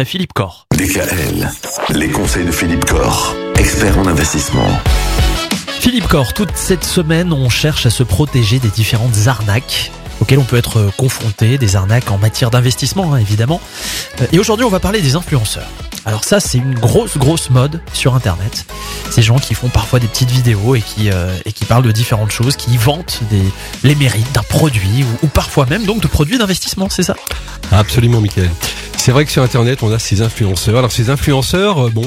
après Philippe Corr. DKL, les conseils de Philippe Corr, expert en investissement. Philippe Corr, toute cette semaine, on cherche à se protéger des différentes arnaques auxquelles on peut être confronté, des arnaques en matière d'investissement hein, évidemment. Euh, Et aujourd'hui, on va parler des influenceurs. Alors ça, c'est une grosse, grosse mode sur Internet. Ces gens qui font parfois des petites vidéos et qui, euh, et qui parlent de différentes choses, qui vantent des, les mérites d'un produit ou, ou parfois même donc de produits d'investissement, c'est ça? Absolument, Michael. C'est vrai que sur Internet, on a ces influenceurs. Alors ces influenceurs, euh, bon,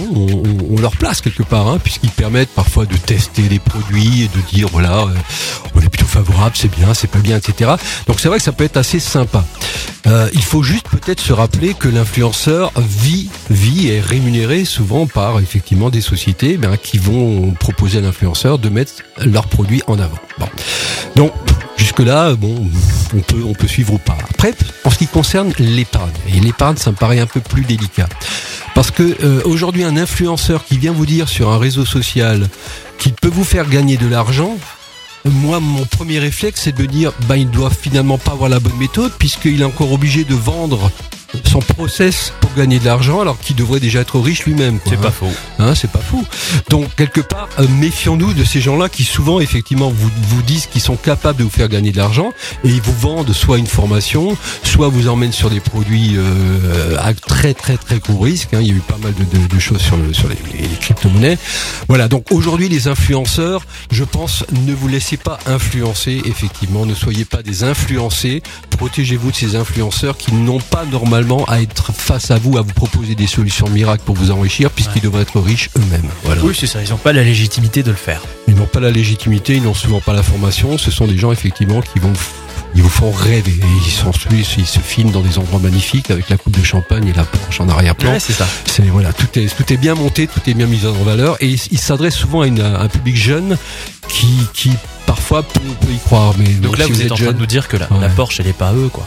on, leur place quelque part, hein, puisqu'ils permettent parfois de tester les produits et de dire, voilà, euh, on est plutôt favorable, c'est bien, c'est pas bien, etc. Donc c'est vrai que ça peut être assez sympa. Euh, il faut juste peut-être se rappeler que l'influenceur vit, vit et est rémunéré souvent par effectivement des sociétés ben, qui vont proposer à l'influenceur de mettre leurs produits en avant. Bon. Donc jusque-là, bon, on peut, on peut suivre ou pas. Après, en ce qui concerne l'épargne, et l'épargne, ça me paraît un peu plus délicat. Parce que euh, aujourd'hui, un influenceur qui vient vous dire sur un réseau social qu'il peut vous faire gagner de l'argent, moi, mon premier réflexe, c'est de dire, bah, il doit finalement pas avoir la bonne méthode, puisqu'il est encore obligé de vendre son process pour gagner de l'argent, alors qu'il devrait déjà être riche lui-même. quoi, hein. faux. Hein, c'est pas fou. Donc quelque part, euh, méfions-nous de ces gens-là qui souvent effectivement vous, vous disent qu'ils sont capables de vous faire gagner de l'argent et ils vous vendent soit une formation, soit vous emmènent sur des produits euh, à très très très gros risque. hein. Il y a eu pas mal de, de- de choses sur, le, sur les, les- les crypto-monnaies. Voilà. Donc aujourd'hui, les influenceurs, je pense, ne vous laissez pas influencer. Effectivement, ne soyez pas des influencés. Protégez-vous de ces influenceurs qui n'ont pas normalement à être face à vous, à vous proposer des solutions miracles pour vous enrichir, puisqu'ils devraient être riches eux-mêmes. Voilà. Oui, c'est ça, ils n'ont pas la légitimité de le faire. Ils n'ont pas la légitimité, ils n'ont souvent pas la formation. Ce sont des gens effectivement qui vont ils vous font rêver. Et ils sont ils se filment dans des endroits magnifiques avec la coupe de champagne et la Porsche en arrière-plan. Ouais, c'est ça. C'est voilà, tout est tout est bien monté, tout est bien mis en valeur et ils s'adressent souvent à, une- à un public jeune qui qui parfois peut, peut y croire. Mais Donc là, si vous êtes en train de nous dire que la, Ouais. la Porsche, elle est pas à eux, quoi.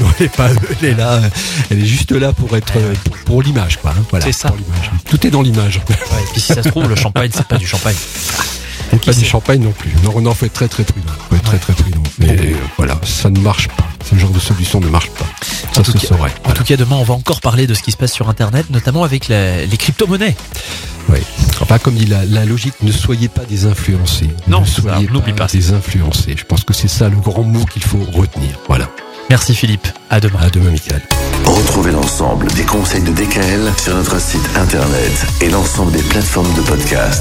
Non, elle est pas, elle est là, elle est juste là pour être pour, pour l'image quoi. hein, voilà, C'est ça. Tout est dans l'image. Ouais, et puis si ça se trouve, le champagne, c'est pas du champagne. Et pas sait du champagne non plus. Non, non, faut être très très prudent. Ouais. très très prudent. Mais euh, voilà, ça ne marche pas. Ce genre de solution ne marche pas. Ça En se cas- saurait. En tout cas, demain, on va encore parler de ce qui se passe sur Internet, notamment avec la- les crypto-monnaies. Enfin, comme dit la, la logique, ne soyez pas des influencés. Non, ne ça, soyez n'oublie pas. des influencés. Je pense que c'est ça le grand mot qu'il faut retenir. Voilà. Merci Philippe, à demain. À demain, Michael. Retrouvez l'ensemble des conseils de DKL sur notre site internet et l'ensemble des plateformes de podcast.